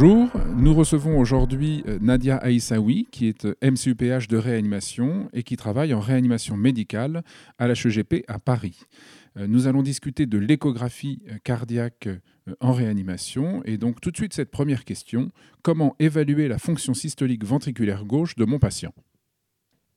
Bonjour, nous recevons aujourd'hui euh, Nadia Aïssaoui, qui est MCUPH de réanimation et qui travaille en réanimation médicale à l'HEGP à Paris. Euh, nous allons discuter de l'échographie euh, cardiaque en réanimation. Et donc tout de suite cette première question, comment évaluer la fonction systolique ventriculaire gauche de mon patient?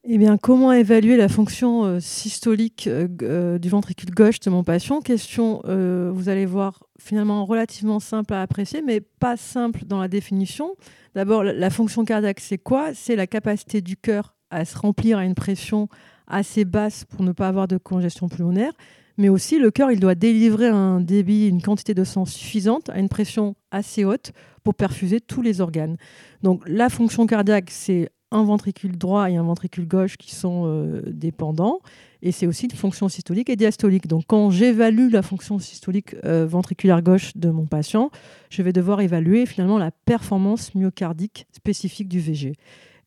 Eh bien, comment évaluer la fonction euh, systolique euh, euh, du ventricule gauche de mon patient? Question, vous allez voir, finalement relativement simple à apprécier, mais pas simple dans la définition. D'abord, la fonction cardiaque, c'est quoi? C'est la capacité du cœur à se remplir à une pression assez basse pour ne pas avoir de congestion pulmonaire. Mais aussi, le cœur, il doit délivrer un débit, une quantité de sang suffisante à une pression assez haute pour perfuser tous les organes. Donc, la fonction cardiaque, c'est un ventricule droit et un ventricule gauche qui sont euh, dépendants. Et c'est aussi une fonction systolique et diastolique. Donc quand j'évalue la fonction systolique euh, ventriculaire gauche de mon patient, je vais devoir évaluer finalement la performance myocardique spécifique du VG.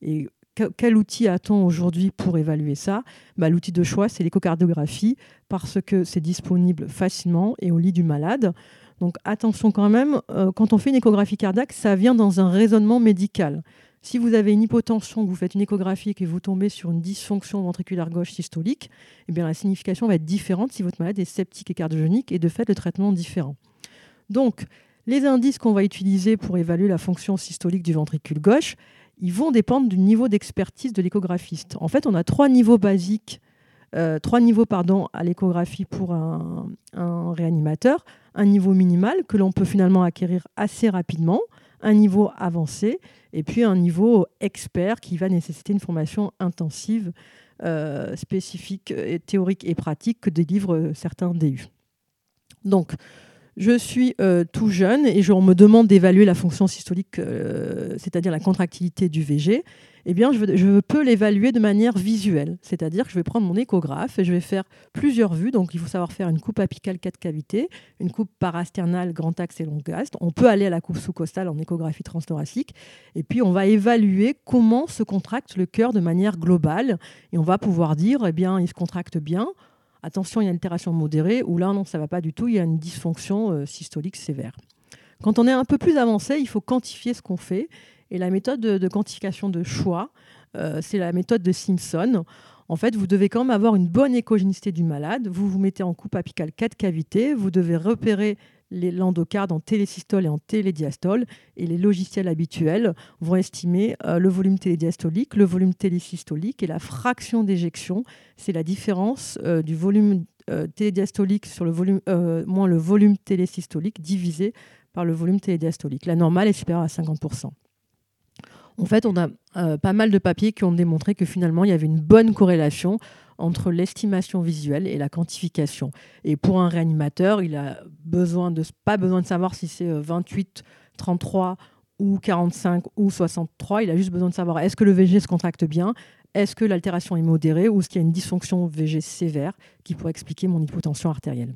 Et quel outil a-t-on aujourd'hui pour évaluer ça? Bah, L'outil de choix, c'est l'échocardiographie, parce que c'est disponible facilement et au lit du malade. Donc attention quand même, euh, quand on fait une échographie cardiaque, ça vient dans un raisonnement médical. Si vous avez une hypotension, que vous faites une échographie et que vous tombez sur une dysfonction ventriculaire gauche systolique, eh bien, la signification va être différente si votre malade est sceptique et cardiogénique et de fait le traitement différent. Donc, les indices qu'on va utiliser pour évaluer la fonction systolique du ventricule gauche, ils vont dépendre du niveau d'expertise de l'échographiste. En fait, on a trois niveaux basiques, euh, trois niveaux pardon, à l'échographie pour un réanimateur. Un niveau minimal que l'on peut finalement acquérir assez rapidement, un niveau avancé et puis un niveau expert qui va nécessiter une formation intensive, euh, spécifique, théorique et pratique que délivrent certains DU. Donc, je suis euh, tout jeune et je, on me demande d'évaluer la fonction systolique, euh, c'est-à-dire la contractilité du VG. Eh bien, je, peux l'évaluer de manière visuelle, c'est-à-dire que je vais prendre mon échographe et je vais faire plusieurs vues. Donc, il faut savoir faire une coupe apicale 4 cavités, une coupe parasternale grand axe et long axe. On peut aller à la coupe sous-costale en échographie transthoracique. Et puis, on va évaluer comment se contracte le cœur de manière globale. Et on va pouvoir dire, eh bien, il se contracte bien attention, il y a une altération modérée, ou là, non, ça ne va pas du tout, il y a une dysfonction euh, systolique sévère. Quand on est un peu plus avancé, il faut quantifier ce qu'on fait. Et la méthode de, quantification de choix, euh, c'est la méthode de Simpson. En fait, vous devez quand même avoir une bonne écogénicité du malade. Vous vous mettez en coupe apicale 4 cavités. Vous devez repérer l'endocarde en télésystole et en télédiastole. Et les logiciels habituels vont estimer euh, le volume télédiastolique, le volume télésystolique et la fraction d'éjection. C'est la différence euh, du volume euh, télédiastolique sur le volume, moins le volume télésystolique divisé par le volume télédiastolique. La normale est supérieure à 50%. En fait, on a pas mal de papiers qui ont démontré que finalement, il y avait une bonne corrélation entre l'estimation visuelle et la quantification. Et pour un réanimateur, il a pas besoin de savoir si c'est 28, euh, 33 ou 45 ou 63. Il a juste besoin de savoir est-ce que le VG se contracte bien, est-ce que l'altération est modérée ou est-ce qu'il y a une dysfonction VG sévère qui pourrait expliquer mon hypotension artérielle?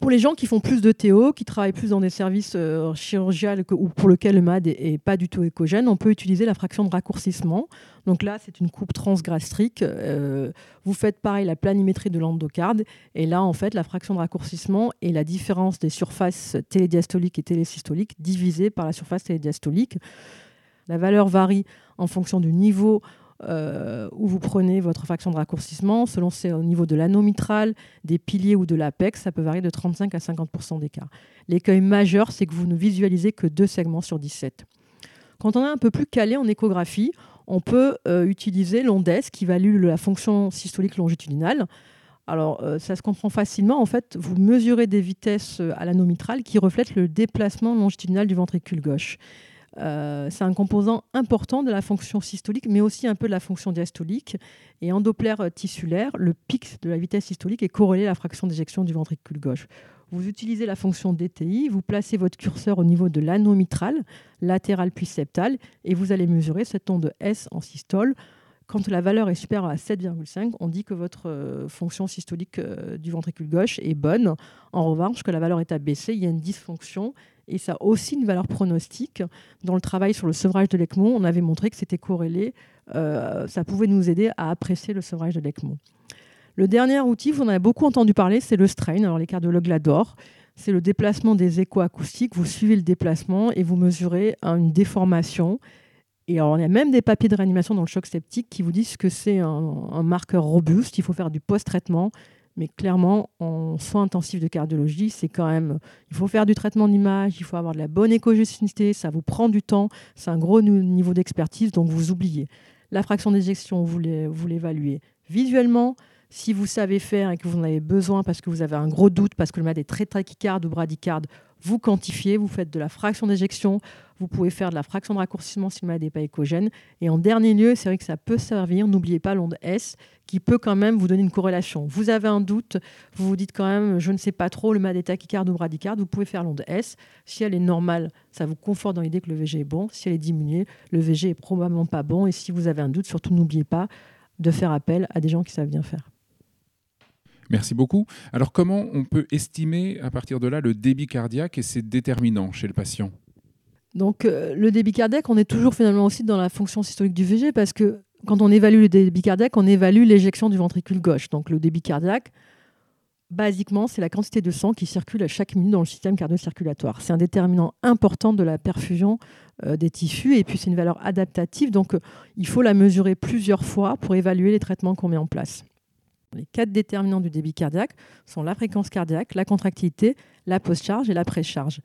Pour les gens qui font plus de TO, qui travaillent plus dans des services euh, chirurgicaux ou pour lesquels le MAD est, pas du tout écogène, on peut utiliser la fraction de raccourcissement. Donc là, c'est une coupe transgastrique. Euh, vous faites pareil la planimétrie de l'endocarde. Et là, en fait, la fraction de raccourcissement est la différence des surfaces télédiastoliques et télésystoliques divisée par la surface télédiastolique. La valeur varie en fonction du niveau euh, où vous prenez votre fraction de raccourcissement, selon c'est au niveau de l'anneau mitral, des piliers ou de l'apex, ça peut varier de 35 à 50 d'écart. L'écueil majeur, c'est que vous ne visualisez que deux segments sur 17. Quand on est un peu plus calé en échographie, on peut euh, utiliser l'ONDES qui value la fonction systolique longitudinale. Alors, euh, ça se comprend facilement. En fait, vous mesurez des vitesses à l'anneau mitral qui reflètent le déplacement longitudinal du ventricule gauche. Euh, c'est un composant important de la fonction systolique, mais aussi un peu de la fonction diastolique. Et en Doppler tissulaire, le pic de la vitesse systolique est corrélé à la fraction d'éjection du ventricule gauche. Vous utilisez la fonction DTI, vous placez votre curseur au niveau de l'anneau mitral, latéral puis septal, et vous allez mesurer cette onde S en systole. Quand la valeur est supérieure à 7,5, on dit que votre euh, fonction systolique euh, du ventricule gauche est bonne. En revanche, que la valeur est abaissée, il y a une dysfonction et ça a aussi une valeur pronostique. Dans le travail sur le sevrage de l'ECMO, on avait montré que c'était corrélé, euh, ça pouvait nous aider à apprécier le sevrage de l'ECMO. Le dernier outil, vous en avez beaucoup entendu parler, c'est le strain. Alors les cardiologues l'adorent. c'est le déplacement des échos acoustiques. Vous suivez le déplacement et vous mesurez une déformation. Et alors, y a même des papiers de réanimation dans le choc septique qui vous disent que c'est un, marqueur robuste. Il faut faire du post-traitement. Mais clairement, en soins intensifs de cardiologie, c'est quand même. Il faut faire du traitement d'image, il faut avoir de la bonne échogénicité, ça vous prend du temps, c'est un gros niveau d'expertise, donc vous oubliez. La fraction d'éjection, vous l'évaluez visuellement, si vous savez faire et que vous en avez besoin parce que vous avez un gros doute, parce que le malade est très tachycarde ou bradycarde, vous quantifiez, vous faites de la fraction d'éjection, vous pouvez faire de la fraction de raccourcissement si le malade n'est pas écogène. Et en dernier lieu, c'est vrai que ça peut servir, n'oubliez pas l'onde S, qui peut quand même vous donner une corrélation. Vous avez un doute, vous vous dites quand même, je ne sais pas trop, le malade est tachycarde ou bradycarde, vous pouvez faire l'onde S. Si elle est normale, ça vous conforte dans l'idée que le VG est bon. Si elle est diminuée, le VG est probablement pas bon. Et si vous avez un doute, surtout n'oubliez pas de faire appel à des gens qui savent bien faire. Merci beaucoup. Alors comment on peut estimer à partir de là le débit cardiaque et ses déterminants chez le patient? Donc euh, le débit cardiaque, on est toujours finalement aussi dans la fonction systolique du VG parce que quand on évalue le débit cardiaque, on évalue l'éjection du ventricule gauche. Donc le débit cardiaque, basiquement, c'est la quantité de sang qui circule à chaque minute dans le système cardio-circulatoire. C'est un déterminant important de la perfusion euh, des tissus et puis c'est une valeur adaptative. Donc euh, il faut la mesurer plusieurs fois pour évaluer les traitements qu'on met en place. Les quatre déterminants du débit cardiaque sont la fréquence cardiaque, la contractilité, la post-charge et la pré-charge.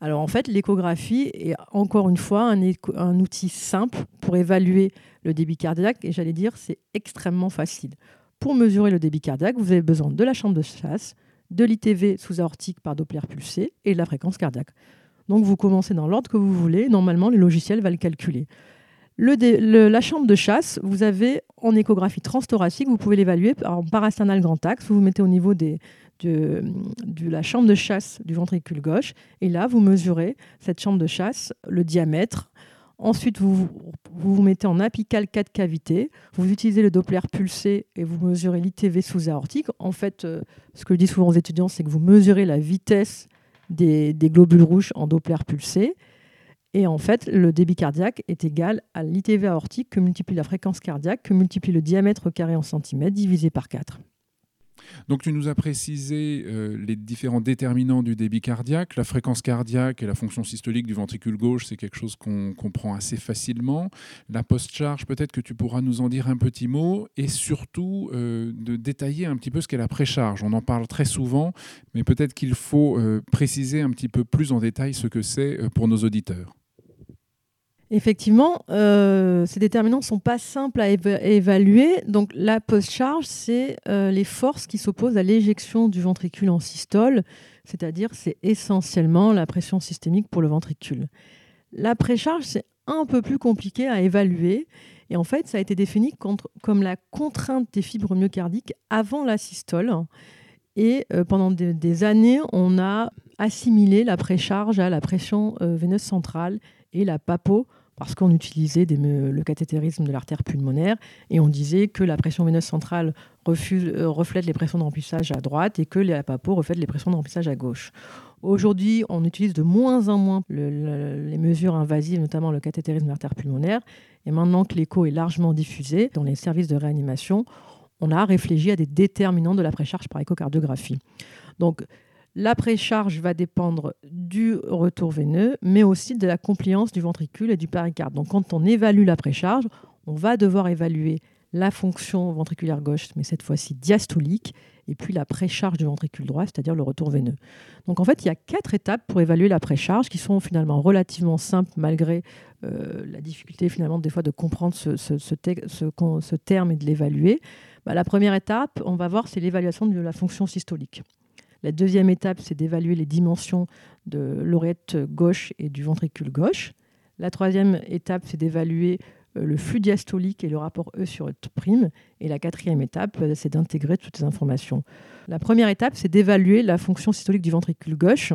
Alors en fait, l'échographie est encore une fois un, outil simple pour évaluer le débit cardiaque et j'allais dire c'est extrêmement facile. Pour mesurer le débit cardiaque, vous avez besoin de la chambre de chasse, de l'ITV sous-aortique par Doppler pulsé et de la fréquence cardiaque. Donc vous commencez dans l'ordre que vous voulez, normalement le logiciel va le calculer la chambre de chasse, vous avez en échographie transthoracique, vous pouvez l'évaluer en parasternal grand axe. Vous vous mettez au niveau de, la chambre de chasse du ventricule gauche. Et là, vous mesurez cette chambre de chasse, le diamètre. Ensuite, vous vous, mettez en apical 4 cavités. Vous utilisez le Doppler pulsé et vous mesurez l'ITV sous-aortique. En fait, euh, ce que je dis souvent aux étudiants, c'est que vous mesurez la vitesse des, des globules rouges en Doppler pulsé. Et en fait, le débit cardiaque est égal à l'ITV aortique que multiplie la fréquence cardiaque, que multiplie le diamètre carré en centimètres, divisé par 4. Donc tu nous as précisé euh, les différents déterminants du débit cardiaque. La fréquence cardiaque et la fonction systolique du ventricule gauche, c'est quelque chose qu'on comprend assez facilement. La post-charge, peut-être que tu pourras nous en dire un petit mot et surtout euh, de détailler un petit peu ce qu'est la pré-charge. On en parle très souvent, mais peut-être qu'il faut euh, préciser un petit peu plus en détail ce que c'est pour nos auditeurs. Effectivement, euh, ces déterminants ne sont pas simples à évaluer. Donc, la post-charge, c'est euh, les forces qui s'opposent à l'éjection du ventricule en systole, c'est-à-dire c'est essentiellement la pression systémique pour le ventricule. La précharge, c'est un peu plus compliqué à évaluer. Et en fait, ça a été défini comme la contrainte des fibres myocardiques avant la systole. Et euh, pendant des, années, on a assimilé la précharge à la pression veineuse centrale et la papo parce qu'on utilisait le cathétérisme de l'artère pulmonaire et on disait que la pression veineuse centrale euh, reflète les pressions de remplissage à droite et que la papo reflète les pressions de remplissage à gauche. Aujourd'hui, on utilise de moins en moins les mesures invasives, notamment le cathétérisme de l'artère pulmonaire. Et maintenant que l'écho est largement diffusé dans les services de réanimation, on a réfléchi à des déterminants de la précharge par échocardiographie. Donc, la précharge va dépendre du retour veineux, mais aussi de la compliance du ventricule et du péricarde. Donc quand on évalue la précharge, on va devoir évaluer la fonction ventriculaire gauche, mais cette fois-ci diastolique, et puis la précharge du ventricule droit, c'est-à-dire le retour veineux. Donc en fait, il y a quatre étapes pour évaluer la précharge qui sont finalement relativement simples malgré euh, la difficulté finalement des fois de comprendre ce, terme et de l'évaluer. Bah, la première étape, on va voir, c'est l'évaluation de la fonction systolique. La deuxième étape, c'est d'évaluer les dimensions de l'oreillette gauche et du ventricule gauche. La troisième étape, c'est d'évaluer euh, le flux diastolique et le rapport E sur E'. Et la quatrième étape, euh, c'est d'intégrer toutes ces informations. La première étape, c'est d'évaluer la fonction systolique du ventricule gauche.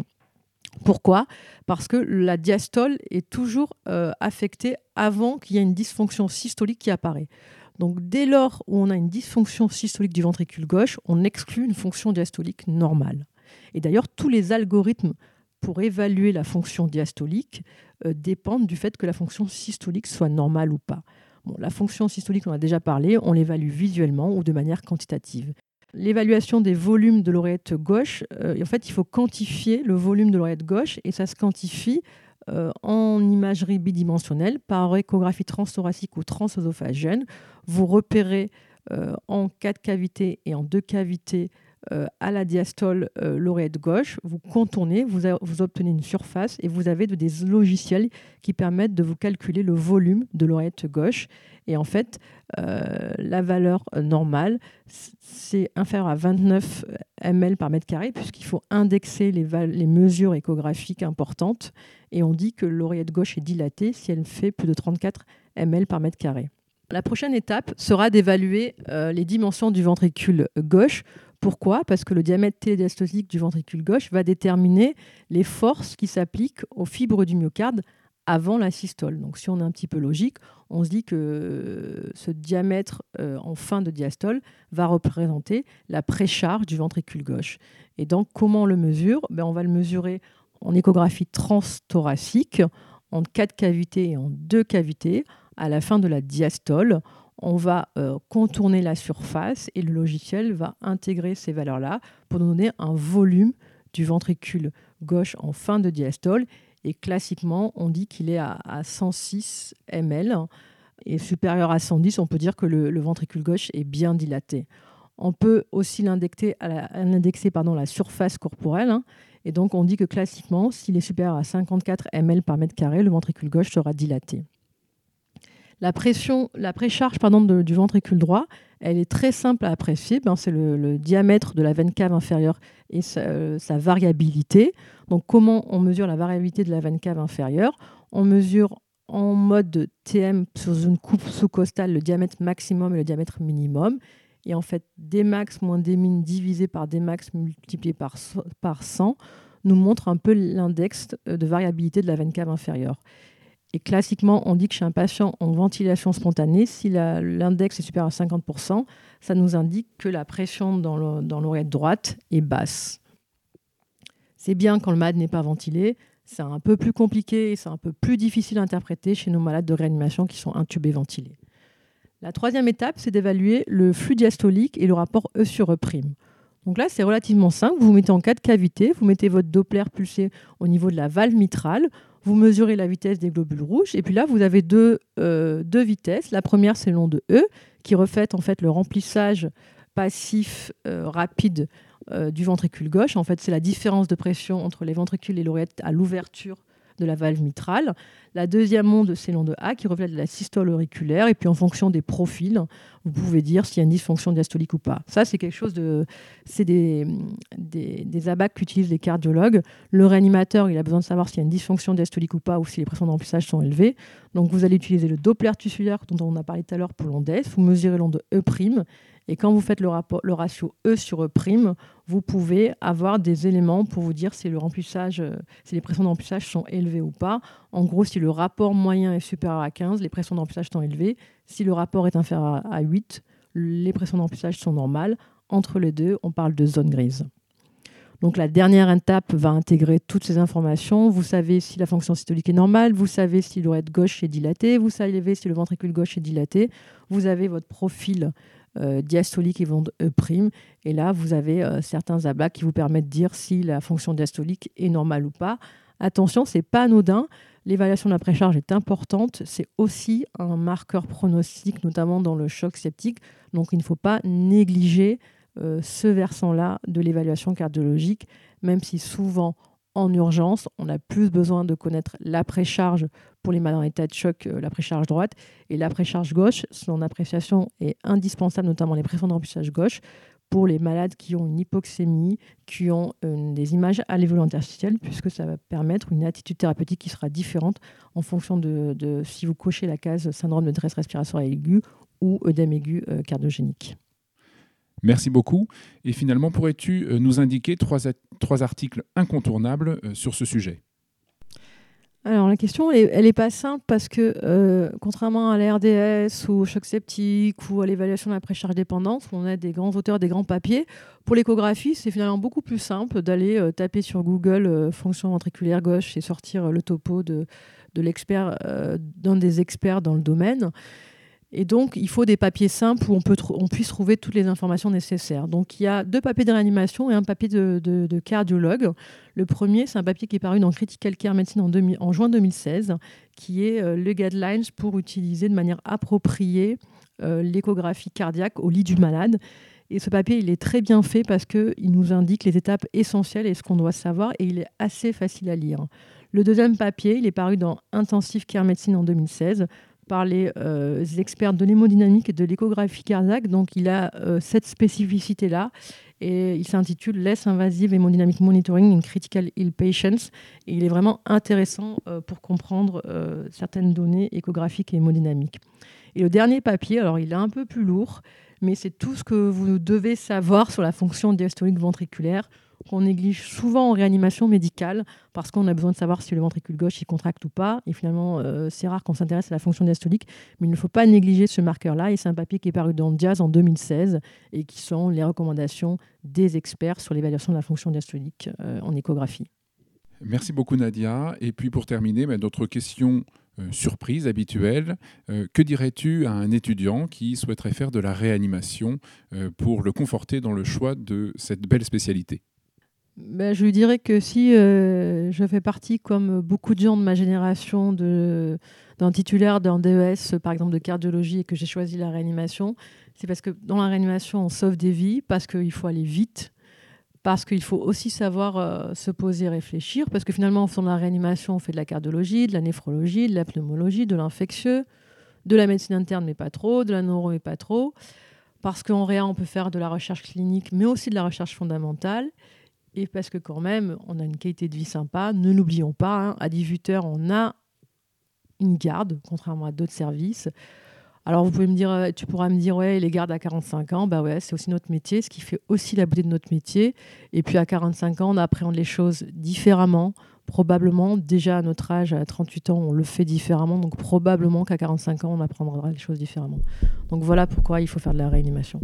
Pourquoi? Parce que la diastole est toujours euh, affectée avant qu'il y ait une dysfonction systolique qui apparaît. Donc dès lors où on a une dysfonction systolique du ventricule gauche, on exclut une fonction diastolique normale. Et d'ailleurs, tous les algorithmes pour évaluer la fonction diastolique euh, dépendent du fait que la fonction systolique soit normale ou pas. la fonction systolique, on a déjà parlé, on l'évalue visuellement ou de manière quantitative. l'évaluation des volumes de l'oreillette gauche, euh, en fait, il faut quantifier le volume de l'oreillette gauche et ça se quantifie euh, en imagerie bidimensionnelle par échographie transthoracique ou transœsophagienne. Vous repérez euh, en quatre cavités et en deux cavités à la diastole l'oreillette gauche, vous contournez, vous, obtenez une surface et vous avez des logiciels qui permettent de vous calculer le volume de l'oreillette gauche. Et en fait, euh, la valeur normale, c'est inférieur à 29 ml par mètre carré, puisqu'il faut indexer les, les, mesures échographiques importantes. Et on dit que l'oreillette gauche est dilatée si elle fait plus de 34 ml par mètre carré. La prochaine étape sera d'évaluer euh, les dimensions du ventricule gauche. Pourquoi? Parce que le diamètre télédiastolique du ventricule gauche va déterminer les forces qui s'appliquent aux fibres du myocarde avant la systole. Donc si on est un petit peu logique, on se dit que ce diamètre euh, en fin de diastole va représenter la précharge du ventricule gauche. Et donc comment on le mesure? Ben, On va le mesurer en échographie transthoracique, en quatre cavités et en deux cavités. À la fin de la diastole, on va euh, contourner la surface et le logiciel va intégrer ces valeurs-là pour nous donner un volume du ventricule gauche en fin de diastole et classiquement, on dit qu'il est à, 106 ml. Et supérieur à 110, on peut dire que le, ventricule gauche est bien dilaté. On peut aussi l'indexer la surface corporelle. Hein. et donc, on dit que classiquement, s'il est supérieur à 54 ml par mètre carré, le ventricule gauche sera dilaté. La pression, la précharge pardon, du ventricule droit, elle est très simple à apprécier. Ben, c'est le, diamètre de la veine cave inférieure et sa, variabilité. Donc, comment on mesure la variabilité de la veine cave inférieure? On mesure en mode TM sur une coupe sous-costale le diamètre maximum et le diamètre minimum. Et en fait, Dmax moins Dmin divisé par Dmax multiplié par, par 100 nous montre un peu l'index de variabilité de la veine cave inférieure. Et classiquement, on dit que chez un patient en ventilation spontanée, si l'index est supérieur à 50%, ça nous indique que la pression dans l'oreille droite est basse. C'est bien quand le malade n'est pas ventilé. C'est un peu plus compliqué et c'est un peu plus difficile à interpréter chez nos malades de réanimation qui sont intubés ventilés. La troisième étape, c'est d'évaluer le flux diastolique et le rapport E sur E'. Donc là, c'est relativement simple. Vous, vous mettez en quatre cavités, vous mettez votre Doppler pulsé au niveau de la valve mitrale vous mesurez la vitesse des globules rouges, et puis là, vous avez deux, euh, vitesses. La première, c'est le long de E, qui reflète en fait le remplissage passif euh, rapide euh, du ventricule gauche. En fait, c'est la différence de pression entre les ventricules et l'oreillette à l'ouverture de la valve mitrale. La deuxième onde, c'est l'onde A qui reflète la systole auriculaire. Et puis en fonction des profils, vous pouvez dire s'il y a une dysfonction diastolique ou pas. Ça, c'est quelque chose de. C'est des, des, des abacs qu'utilisent les cardiologues. Le réanimateur, il a besoin de savoir s'il y a une dysfonction diastolique ou pas ou si les pressions de remplissage sont élevées. Donc vous allez utiliser le Doppler tissulaire dont on a parlé tout à l'heure pour l'onde S. Vous mesurez l'onde E'. Et quand vous faites le, rapport, le ratio E sur E', vous pouvez avoir des éléments pour vous dire euh, si les pressions de remplissage sont élevées ou pas. En gros, si le rapport moyen est supérieur à 15, les pressions de remplissage sont élevées. Si le rapport est inférieur à 8, les pressions de remplissage sont normales. Entre les deux, on parle de zone grise. Donc la dernière étape va intégrer toutes ces informations. Vous savez si la fonction systolique est normale, vous savez si l'oreille gauche est dilatée, vous savez si le ventricule gauche est dilaté, vous avez votre profil euh, diastolique et vont E'. Et là, vous avez euh, certains ablats qui vous permettent de dire si la fonction diastolique est normale ou pas. Attention, c'est pas anodin. L'évaluation de la précharge est importante. C'est aussi un marqueur pronostic, notamment dans le choc septique. Donc, il ne faut pas négliger euh, ce versant-là de l'évaluation cardiologique, même si souvent en urgence, on a plus besoin de connaître la précharge pour les malades en état de choc, euh, la précharge droite, et la précharge gauche. Son appréciation est indispensable, notamment les pressions de remplissage gauche, pour les malades qui ont une hypoxémie, qui ont euh, des images à l'évolution interstitielle, puisque ça va permettre une attitude thérapeutique qui sera différente en fonction de, si vous cochez la case syndrome de détresse respiratoire aiguë ou œdème aigu euh, cardiogénique. Merci beaucoup. Et finalement, pourrais-tu nous indiquer trois, trois articles incontournables sur ce sujet? Alors la question, elle n'est pas simple parce que euh, contrairement à la RDS ou au choc septique ou à l'évaluation de la précharge dépendance, où on a des grands auteurs, des grands papiers, pour l'échographie, c'est finalement beaucoup plus simple d'aller euh, taper sur Google euh, fonction ventriculaire gauche et sortir le topo de l'expert, d'un des experts dans le domaine. Et donc, il faut des papiers simples où on, peut puisse trouver toutes les informations nécessaires. Donc, il y a deux papiers de réanimation et un papier de, cardiologue. Le premier, c'est un papier qui est paru dans Critical Care Medicine en, en juin 2016, qui est euh, le guidelines pour utiliser de manière appropriée euh, l'échographie cardiaque au lit du malade. Et ce papier, il est très bien fait parce qu'il nous indique les étapes essentielles et ce qu'on doit savoir, et il est assez facile à lire. Le deuxième papier, il est paru dans Intensive Care Medicine en 2016 par les euh, experts de l'hémodynamique et de l'échographie cardiaque. Donc, il a euh, cette spécificité-là et il s'intitule Less Invasive Hemodynamic Monitoring in Critical Ill Patients. Et il est vraiment intéressant euh, pour comprendre certaines données échographiques et hémodynamiques. Et le dernier papier, alors il est un peu plus lourd, mais c'est tout ce que vous devez savoir sur la fonction diastolique ventriculaire qu'on néglige souvent en réanimation médicale parce qu'on a besoin de savoir si le ventricule gauche il contracte ou pas. Et finalement, euh, c'est rare qu'on s'intéresse à la fonction diastolique, mais il ne faut pas négliger ce marqueur-là. Et c'est un papier qui est paru dans Diaz en 2016 et qui sont les recommandations des experts sur l'évaluation de la fonction diastolique euh, en échographie. Merci beaucoup Nadia. Et puis pour terminer, notre question euh, surprise habituelle, que dirais-tu à un étudiant qui souhaiterait faire de la réanimation pour le conforter dans le choix de cette belle spécialité? Ben, je lui dirais que si euh, je fais partie, comme beaucoup de gens de ma génération, d'un titulaire d'un DES, par exemple de cardiologie, et que j'ai choisi la réanimation, c'est parce que dans la réanimation, on sauve des vies, parce qu'il faut aller vite, parce qu'il faut aussi savoir euh, se poser, réfléchir, parce que finalement, en faisant de la réanimation, on fait de la cardiologie, de la néphrologie, de la pneumologie, de l'infectieux, de la médecine interne, mais pas trop, de la neuro, mais pas trop, parce qu'en réa, on peut faire de la recherche clinique, mais aussi de la recherche fondamentale et parce que quand même, on a une qualité de vie sympa. Ne l'oublions pas, hein, à 18h, on a une garde, contrairement à d'autres services. Alors vous pouvez me dire, euh, tu pourras me dire, ouais, les gardes à 45 ans, bah ouais, c'est aussi notre métier, ce qui fait aussi la beauté de notre métier. Et puis à 45 ans, on appréhende les choses différemment. Probablement, déjà à notre âge, à 38 ans, on le fait différemment. Donc probablement qu'à 45 ans, on apprendra les choses différemment. Donc voilà pourquoi il faut faire de la réanimation.